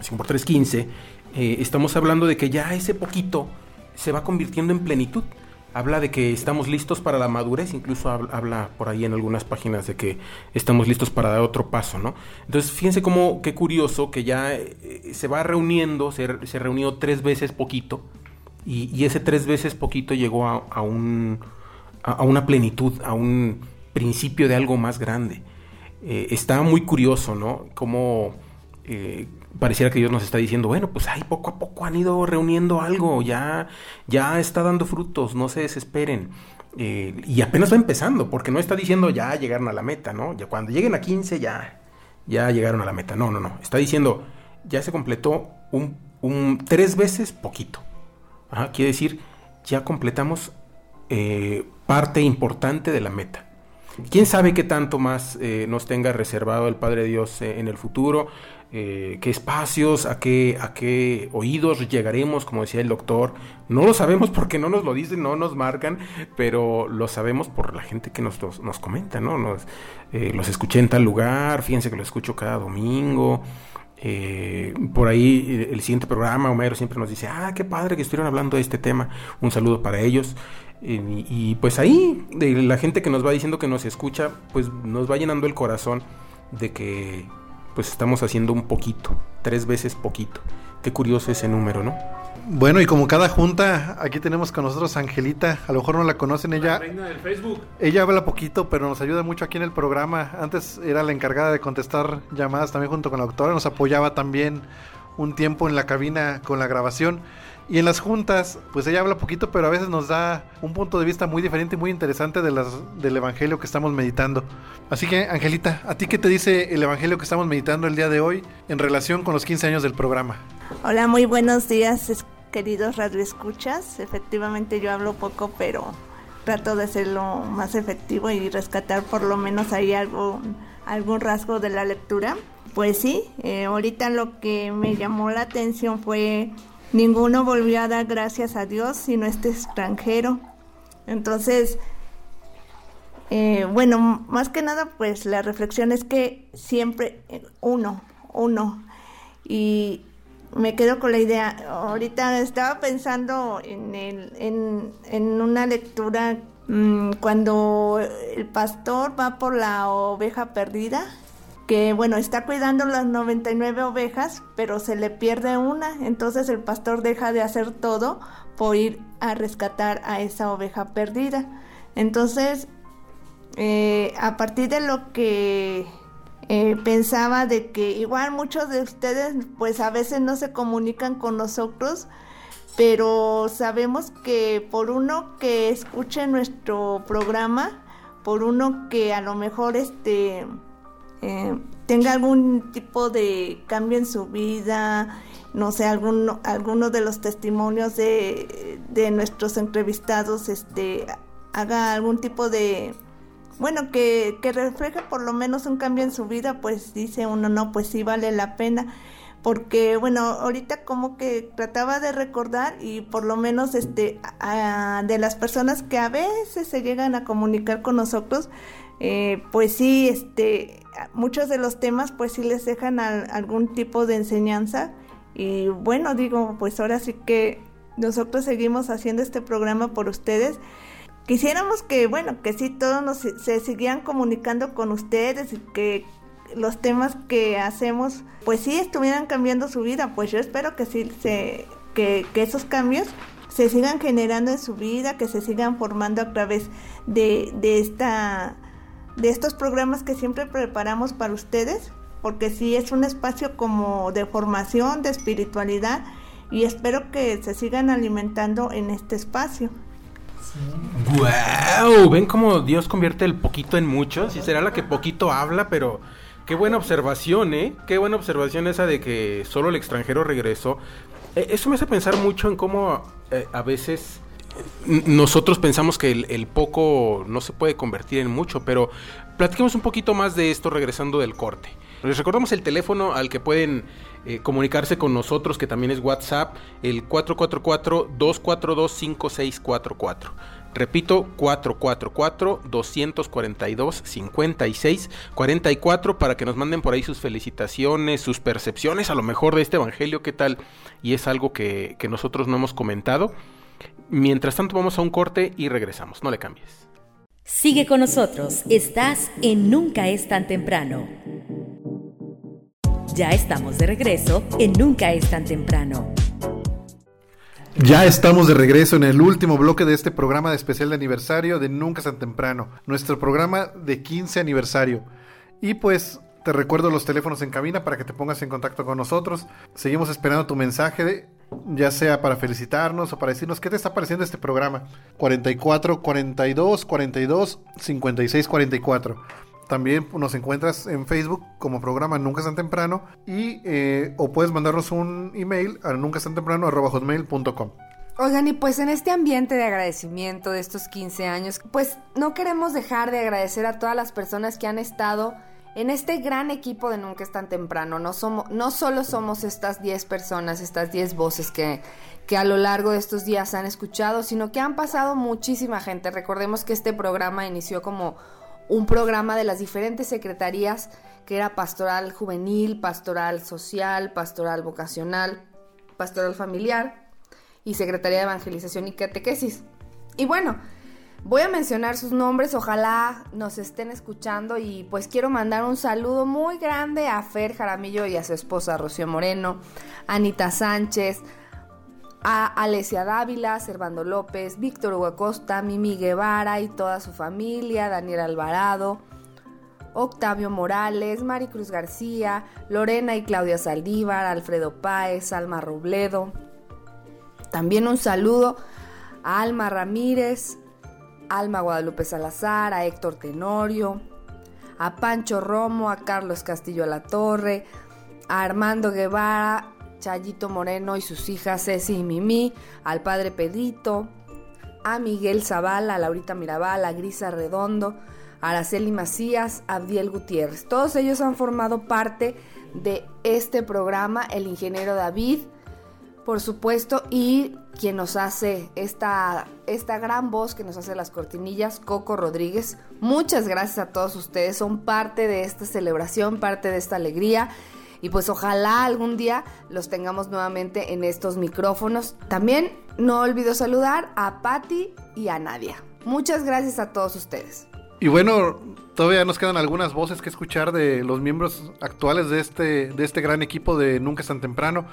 5 por 3, 15, eh, estamos hablando de que ya ese poquito se va convirtiendo en plenitud habla de que estamos listos para la madurez, incluso habla por ahí en algunas páginas de que estamos listos para dar otro paso, ¿no? Entonces, fíjense cómo, qué curioso que ya eh, se va reuniendo, se, reunió tres veces poquito, y, ese tres veces poquito llegó a, un, a, una plenitud, a un principio de algo más grande. Eh, está muy curioso, ¿no? Cómo pareciera que Dios nos está diciendo, bueno, pues ahí poco a poco han ido reuniendo algo, ya, ya está dando frutos, no se desesperen. Eh, y apenas va empezando, porque no está diciendo ya llegaron a la meta, ¿no? Ya cuando lleguen a 15 ya, ya llegaron a la meta. No, no, no. Está diciendo, ya se completó un, un tres veces poquito. quiere decir, ya completamos eh, parte importante de la meta. ¿Quién sabe qué tanto más eh, nos tenga reservado el Padre Dios en el futuro? Eh, qué espacios, a qué, a qué oídos llegaremos, como decía el doctor. No lo sabemos porque no nos lo dicen, no nos marcan, pero lo sabemos por la gente que nos, nos, comenta, ¿no? Nos, eh, los escuché en tal lugar, fíjense que lo escucho cada domingo. Eh, por ahí el siguiente programa, Homero siempre nos dice, ah, qué padre que estuvieron hablando de este tema. Un saludo para ellos. Y, y, pues ahí, de la gente que nos va diciendo que nos escucha, pues nos va llenando el corazón de que pues estamos haciendo un poquito, tres veces poquito. Qué curioso ese número, ¿no? Bueno, y como cada junta, aquí tenemos con nosotros a Angelita. A lo mejor no la conocen, ella. reina del Facebook. Ella habla poquito, pero nos ayuda mucho aquí en el programa. Antes era la encargada de contestar llamadas también junto con la doctora. Nos apoyaba también un tiempo en la cabina con la grabación. Y en las juntas, pues ella habla poquito, pero a veces nos da un punto de vista muy diferente y muy interesante de las, del Evangelio que estamos meditando. Así que, Angelita, ¿a ti qué te dice el Evangelio que estamos meditando el día de hoy en relación con los 15 años del programa? Hola, muy buenos días, queridos radioescuchas. Efectivamente yo hablo poco, pero trato de hacerlo más efectivo y rescatar por lo menos ahí algo, algún rasgo de la lectura. Pues sí, eh, ahorita lo que me llamó la atención fue Ninguno volvió a dar gracias a Dios sino este extranjero. Entonces, eh, bueno, más que nada, pues la reflexión es que siempre eh, uno, uno. Y me quedo con la idea. Ahorita estaba pensando en, el, en, una lectura mm, cuando el pastor va por la oveja perdida que bueno, está cuidando las 99 ovejas, pero se le pierde una, entonces el pastor deja de hacer todo por ir a rescatar a esa oveja perdida. Entonces, eh, a partir de lo que eh, pensaba de que igual muchos de ustedes pues a veces no se comunican con nosotros, pero sabemos que por uno que escuche nuestro programa, por uno que a lo mejor este eh, tenga algún tipo de cambio en su vida, no sé, alguno, alguno de los testimonios de, de nuestros entrevistados este, haga algún tipo de, bueno, que, que refleje por lo menos un cambio en su vida, pues dice uno, no, pues sí vale la pena. Porque, bueno, ahorita como que trataba de recordar y por lo menos este, de las personas que a veces se llegan a comunicar con nosotros, eh, pues sí, este, muchos de los temas pues sí les dejan algún tipo de enseñanza y bueno, digo, pues ahora sí que nosotros seguimos haciendo este programa por ustedes. Quisiéramos que, bueno, que sí todos nos, se siguieran comunicando con ustedes y que los temas que hacemos, pues sí estuvieran cambiando su vida. Pues yo espero que sí se, que, que esos cambios se sigan generando en su vida, que se sigan formando a través de, de esta de estos programas que siempre preparamos para ustedes, porque sí es un espacio como de formación, de espiritualidad, y espero que se sigan alimentando en este espacio. ¡Wow! ¿Ven cómo Dios convierte el poquito en mucho? Si será la que poquito habla, pero qué buena observación, ¿eh? Qué buena observación esa de que solo el extranjero regresó. Eh, eso me hace pensar mucho en cómo eh, a veces nosotros pensamos que el, poco no se puede convertir en mucho, pero platiquemos un poquito más de esto regresando del corte. Les recordamos el teléfono al que pueden eh, comunicarse con nosotros, que también es WhatsApp, el 444-242-5644. Repito, 444-242-5644 para que nos manden por ahí sus felicitaciones, sus percepciones, a lo mejor de este Evangelio, qué tal, y es algo que, que nosotros no hemos comentado. Mientras tanto vamos a un corte y regresamos, no le cambies. Sigue con nosotros, estás en Nunca es tan temprano. Ya estamos de regreso en Nunca es tan temprano. Ya estamos de regreso en el último bloque de este programa de especial de aniversario de Nunca es tan temprano, nuestro programa de 15 aniversario. Y pues te recuerdo los teléfonos en cabina para que te pongas en contacto con nosotros. Seguimos esperando tu mensaje de ya sea para felicitarnos o para decirnos qué te está pareciendo este programa. 44 42 42 56 44. También nos encuentras en Facebook como programa Nunca es tan temprano y eh, o puedes mandarnos un email a nunca tan temprano hotmail.com. Oigan, y pues en este ambiente de agradecimiento de estos 15 años, pues no queremos dejar de agradecer a todas las personas que han estado en este gran equipo de Nunca es tan temprano. No, somos, no solo somos estas 10 personas, estas 10 voces que, que a lo largo de estos días han escuchado, sino que han pasado muchísima gente. Recordemos que este programa inició como un programa de las diferentes secretarías que era pastoral juvenil, pastoral social, pastoral vocacional, pastoral familiar y secretaría de evangelización y catequesis. Y bueno, voy a mencionar sus nombres, ojalá nos estén escuchando y pues quiero mandar un saludo muy grande a Fer Jaramillo y a su esposa Rocío Moreno, Anita Sánchez, a Alesia Dávila, Servando López, Víctor Huacosta, Mimi Guevara y toda su familia, Daniel Alvarado, Octavio Morales, Maricruz García, Lorena y Claudia Saldívar, Alfredo Páez, Alma Robledo. También un saludo a Alma Ramírez, Alma Guadalupe Salazar, a Héctor Tenorio, a Pancho Romo, a Carlos Castillo La Torre, a Armando Guevara, Chayito Moreno y sus hijas Ceci y Mimi, al padre Pedrito, a Miguel Zavala, a Laurita Mirabal, a Grisa Redondo, a Araceli Macías, a Abdiel Gutiérrez. Todos ellos han formado parte de este programa, el ingeniero David, por supuesto, y quien nos hace esta, esta gran voz que nos hace las cortinillas, Coco Rodríguez. Muchas gracias a todos ustedes, son parte de esta celebración, parte de esta alegría y pues ojalá algún día los tengamos nuevamente en estos micrófonos. También no olvido saludar a Patti y a Nadia. Muchas gracias a todos ustedes. Y bueno, todavía nos quedan algunas voces que escuchar de los miembros actuales de este, de este gran equipo de Nunca es tan temprano.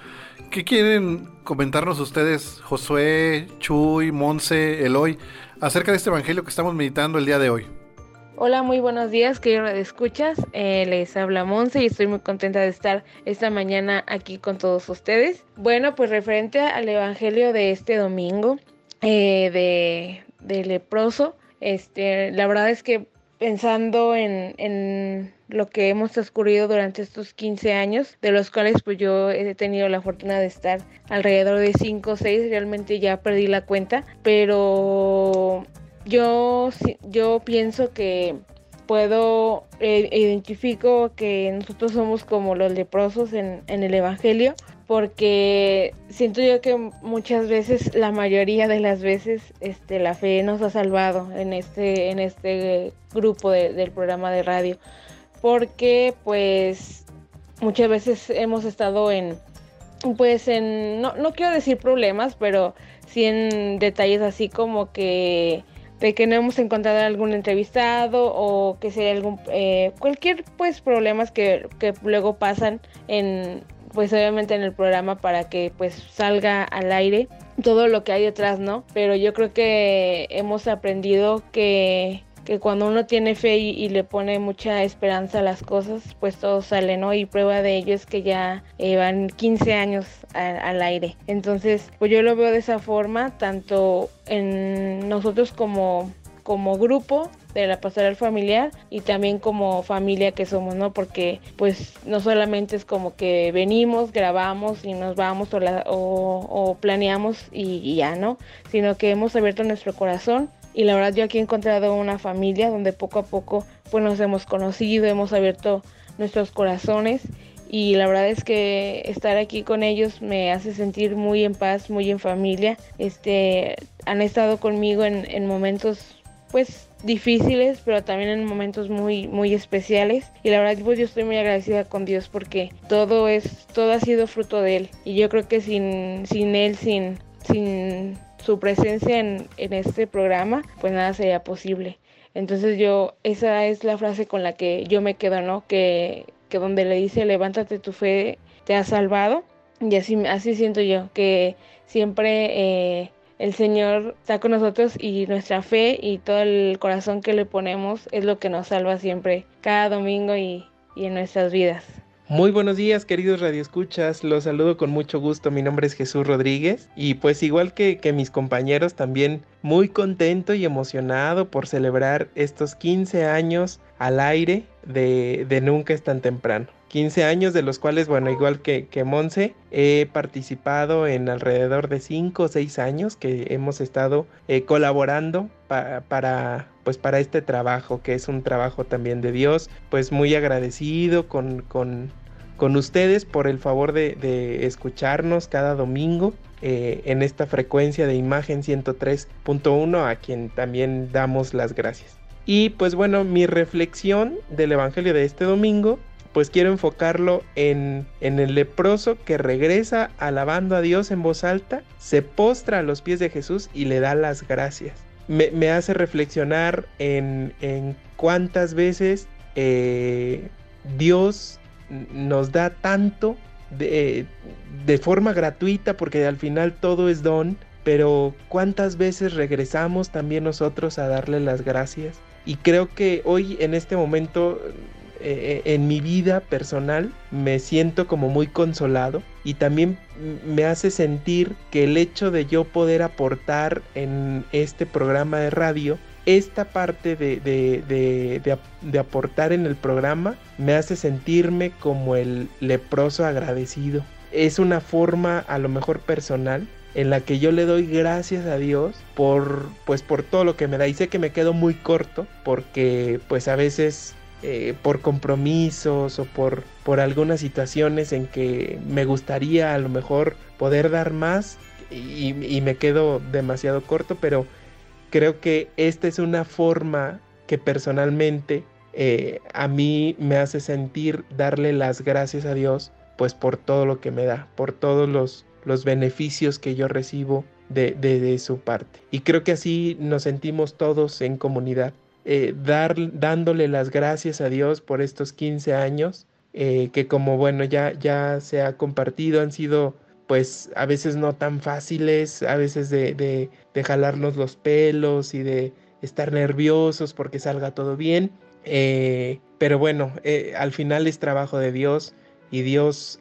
¿Qué quieren comentarnos ustedes, Josué, Chuy, Monse, Eloy, acerca de este evangelio que estamos meditando el día de hoy? Hola, muy buenos días, queridos escuchas. Eh, les habla Monse y estoy muy contenta de estar esta mañana aquí con todos ustedes. Bueno, pues referente al evangelio de este domingo eh, de, de, leproso, este, la verdad es que pensando en, en, lo que hemos transcurrido durante estos 15 años, de los cuales pues yo he tenido la fortuna de estar alrededor de 5 o 6, realmente ya perdí la cuenta, pero yo, yo pienso que puedo, eh, identifico que nosotros somos como los leprosos en, en el Evangelio, porque siento yo que muchas veces, la mayoría de las veces, este, la fe nos ha salvado en este, en este grupo del programa de radio, porque pues muchas veces hemos estado en, pues en, no, no quiero decir problemas, pero sí en detalles así como que de que no hemos encontrado algún entrevistado o que sea algún eh, cualquier pues problemas que, que, luego pasan en pues obviamente en el programa para que pues salga al aire todo lo que hay detrás no pero yo creo que hemos aprendido que que cuando uno tiene fe y, le pone mucha esperanza a las cosas, pues todo sale, ¿no? Y prueba de ello es que ya eh, van 15 años al aire. Entonces, pues yo lo veo de esa forma, tanto en nosotros como, como grupo de la pastoral familiar y también como familia que somos, ¿no? Porque pues no solamente es como que venimos, grabamos y nos vamos o, planeamos y, ya, ¿no? Sino que hemos abierto nuestro corazón y la verdad yo aquí he encontrado una familia donde poco a poco pues nos hemos conocido, hemos abierto nuestros corazones y la verdad es que estar aquí con ellos me hace sentir muy en paz, muy en familia. Este, han estado conmigo en, en momentos pues difíciles, pero también en momentos muy muy especiales y la verdad pues yo estoy muy agradecida con Dios porque todo es todo ha sido fruto de él y yo creo que sin sin él sin sin su presencia en, este programa pues nada sería posible. Entonces yo esa es la frase con la que yo me quedo, ¿no? Que que donde le dice levántate tu fe te ha salvado y así así siento yo que siempre eh, el Señor está con nosotros y nuestra fe y todo el corazón que le ponemos es lo que nos salva siempre, cada domingo y, en nuestras vidas. Muy buenos días, queridos radioescuchas. Los saludo con mucho gusto. Mi nombre es Jesús Rodríguez. Y pues igual que, que, mis compañeros, también muy contento y emocionado por celebrar estos 15 años al aire de, de Nunca es tan temprano. 15 años, de los cuales, bueno, igual que, que Monse, he participado en alrededor de 5 o 6 años que hemos estado eh, colaborando para, pues para este trabajo, que es un trabajo también de Dios, pues muy agradecido con, con, con ustedes por el favor de, escucharnos cada domingo. Eh, en esta frecuencia de imagen 103.1 a quien también damos las gracias. Y pues bueno, mi reflexión del Evangelio de este domingo pues quiero enfocarlo en, el leproso que regresa alabando a Dios en voz alta, se postra a los pies de Jesús y le da las gracias. Me, hace reflexionar en, cuántas veces eh, Dios nos da tanto de, de forma gratuita, porque al final todo es don, pero cuántas veces regresamos también nosotros a darle las gracias. Y creo que hoy en este momento eh, en mi vida personal me siento como muy consolado y también me hace sentir que el hecho de yo poder aportar en este programa de radio esta parte de, de, aportar en el programa me hace sentirme como el leproso agradecido. Es una forma a lo mejor personal en la que yo le doy gracias a Dios por pues por todo lo que me da y sé que me quedo muy corto porque pues a veces eh, por compromisos o por, por algunas situaciones en que me gustaría a lo mejor poder dar más y, me quedo demasiado corto, pero creo que esta es una forma que personalmente eh, a mí me hace sentir darle las gracias a Dios pues por todo lo que me da, por todos los, los beneficios que yo recibo de, de, su parte. Y creo que así nos sentimos todos en comunidad. Eh, dar, dándole las gracias a Dios por estos 15 años, eh, que como bueno ya, ya se ha compartido, han sido pues a veces no tan fáciles, a veces de, de, jalarnos los pelos y de estar nerviosos porque salga todo bien, eh, pero bueno, al final es trabajo de Dios y Dios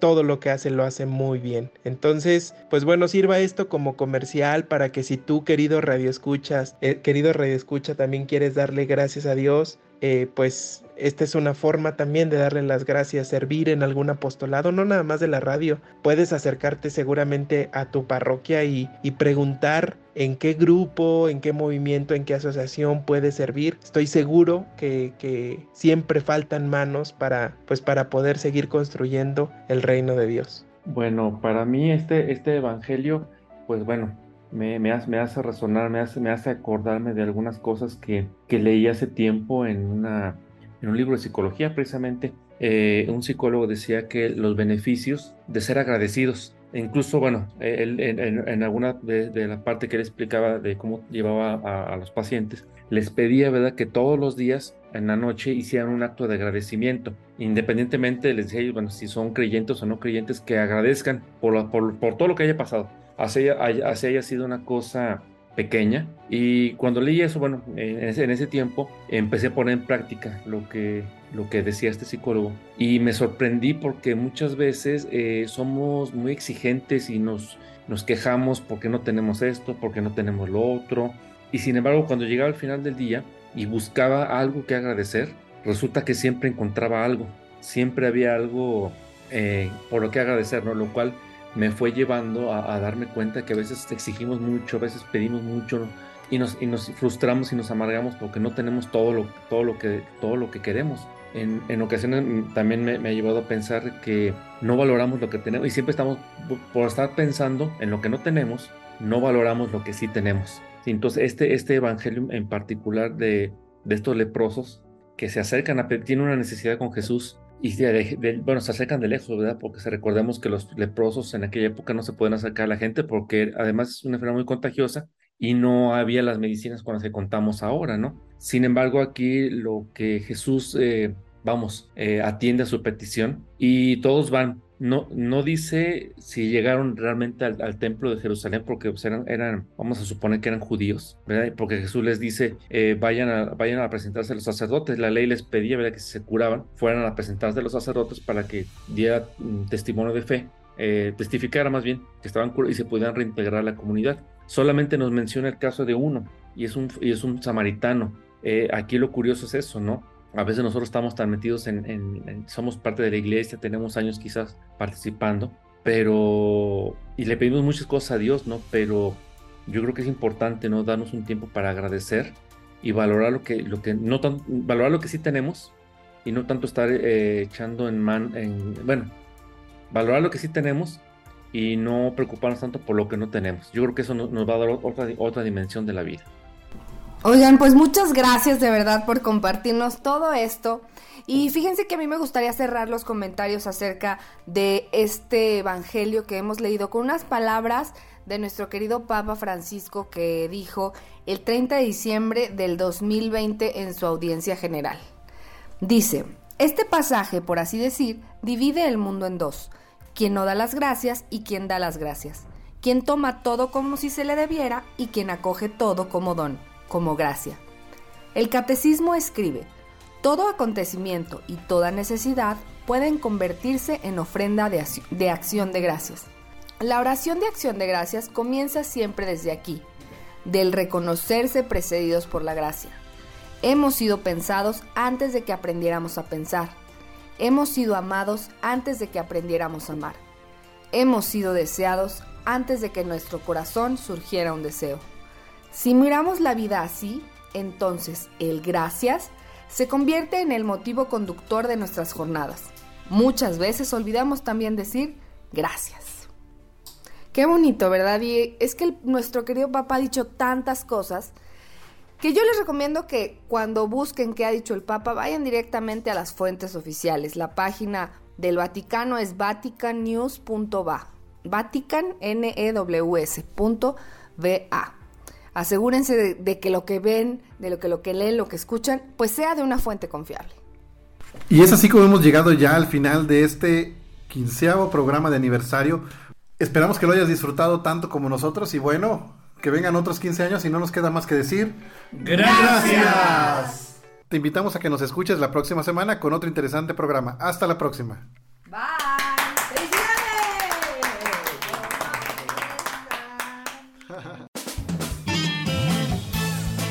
todo lo que hace lo hace muy bien. Entonces, pues bueno, sirva esto como comercial para que si tú, querido radio escuchas, eh, querido radio escucha, también quieres darle gracias a Dios, eh, pues esta es una forma también de darle las gracias, servir en algún apostolado, no nada más de la radio. Puedes acercarte seguramente a tu parroquia y, preguntar en qué grupo, en qué movimiento, en qué asociación puedes servir. Estoy seguro que, que, siempre faltan manos para, pues, para poder seguir construyendo el reino de Dios. Bueno, para mí este, este evangelio, pues bueno, me, me, hace, me hace resonar, me hace, me hace acordarme de algunas cosas que, que leí hace tiempo en una en un libro de psicología precisamente, eh, un psicólogo decía que los beneficios de ser agradecidos, e incluso, bueno, en, alguna de, la parte que él explicaba de cómo llevaba a, los pacientes, les pedía, ¿verdad?, que todos los días en la noche hicieran un acto de agradecimiento, independientemente, les decía, bueno, si son creyentes o no creyentes, que agradezcan por, por, todo lo que haya pasado, así haya, haya sido una cosa pequeña. Y cuando leí eso, bueno, en ese, tiempo empecé a poner en práctica lo que, lo que decía este psicólogo. Y me sorprendí porque muchas veces eh, somos muy exigentes y nos, nos quejamos porque no tenemos esto, porque no tenemos lo otro. Y sin embargo, cuando llegaba al final del día y buscaba algo que agradecer, resulta que siempre encontraba algo. Siempre había algo eh, por lo que agradecer, ¿no? Lo cual me fue llevando a, darme cuenta que a veces exigimos mucho, a veces pedimos mucho y nos, frustramos y nos amargamos porque no tenemos todo lo, todo lo, que, todo lo que queremos. En, en ocasiones también me, ha llevado a pensar que no valoramos lo que tenemos y siempre estamos, por estar pensando en lo que no tenemos, no valoramos lo que sí tenemos. Entonces, este, este evangelio en particular de, de estos leprosos que se acercan a tienen una necesidad con Jesús y bueno, se acercan de lejos, ¿verdad? Porque recordemos que los leprosos en aquella época no se pueden acercar a la gente porque además es una enfermedad muy contagiosa y no había las medicinas con las que contamos ahora, ¿no? Sin embargo, aquí lo que Jesús, eh, vamos, eh, atiende a su petición y todos van no, no dice si llegaron realmente al, templo de Jerusalén, porque pues, eran, vamos a suponer que eran judíos, ¿verdad? Porque Jesús les dice, eh, vayan, a, vayan a presentarse a los sacerdotes. La ley les pedía, ¿verdad? Que si se curaban, fueran a presentarse a los sacerdotes para que diera mm, testimonio de fe, eh, testificara más bien que estaban curados y se pudieran reintegrar a la comunidad. Solamente nos menciona el caso de uno, y es un, y es un samaritano. Eh, aquí lo curioso es eso, ¿no? A veces nosotros estamos tan metidos en, somos parte de la iglesia, tenemos años quizás participando, pero, y le pedimos muchas cosas a Dios, ¿no? Pero yo creo que es importante, ¿no? Darnos un tiempo para agradecer y valorar lo que, lo que, no tan, valorar lo que sí tenemos y no tanto estar eh, echando en man, en, bueno, valorar lo que sí tenemos y no preocuparnos tanto por lo que no tenemos. Yo creo que eso nos, nos va a dar otra, otra dimensión de la vida. Oigan, pues muchas gracias de verdad por compartirnos todo esto. Y fíjense que a mí me gustaría cerrar los comentarios acerca de este evangelio que hemos leído con unas palabras de nuestro querido Papa Francisco que dijo el 30 de diciembre del 2020 en su audiencia general. Dice, este pasaje, por así decir, divide el mundo en dos, quien no da las gracias y quien da las gracias, quien toma todo como si se le debiera y quien acoge todo como don como gracia. El catecismo escribe, todo acontecimiento y toda necesidad pueden convertirse en ofrenda de, acción de gracias. La oración de acción de gracias comienza siempre desde aquí, del reconocerse precedidos por la gracia. Hemos sido pensados antes de que aprendiéramos a pensar. Hemos sido amados antes de que aprendiéramos a amar. Hemos sido deseados antes de que nuestro corazón surgiera un deseo. Si miramos la vida así, entonces el gracias se convierte en el motivo conductor de nuestras jornadas. Muchas veces olvidamos también decir gracias. Qué bonito, ¿verdad? Y es que nuestro querido papá ha dicho tantas cosas que yo les recomiendo que cuando busquen qué ha dicho el Papa vayan directamente a las fuentes oficiales. La página del Vaticano es vaticannews.va. Vatican, n e w Asegúrense de, que lo que ven, de lo que, lo que leen, lo que escuchan, pues sea de una fuente confiable. Y es así como hemos llegado ya al final de este quinceavo programa de aniversario. Esperamos que lo hayas disfrutado tanto como nosotros y bueno, que vengan otros 15 años y no nos queda más que decir. Gracias. Te invitamos a que nos escuches la próxima semana con otro interesante programa. Hasta la próxima.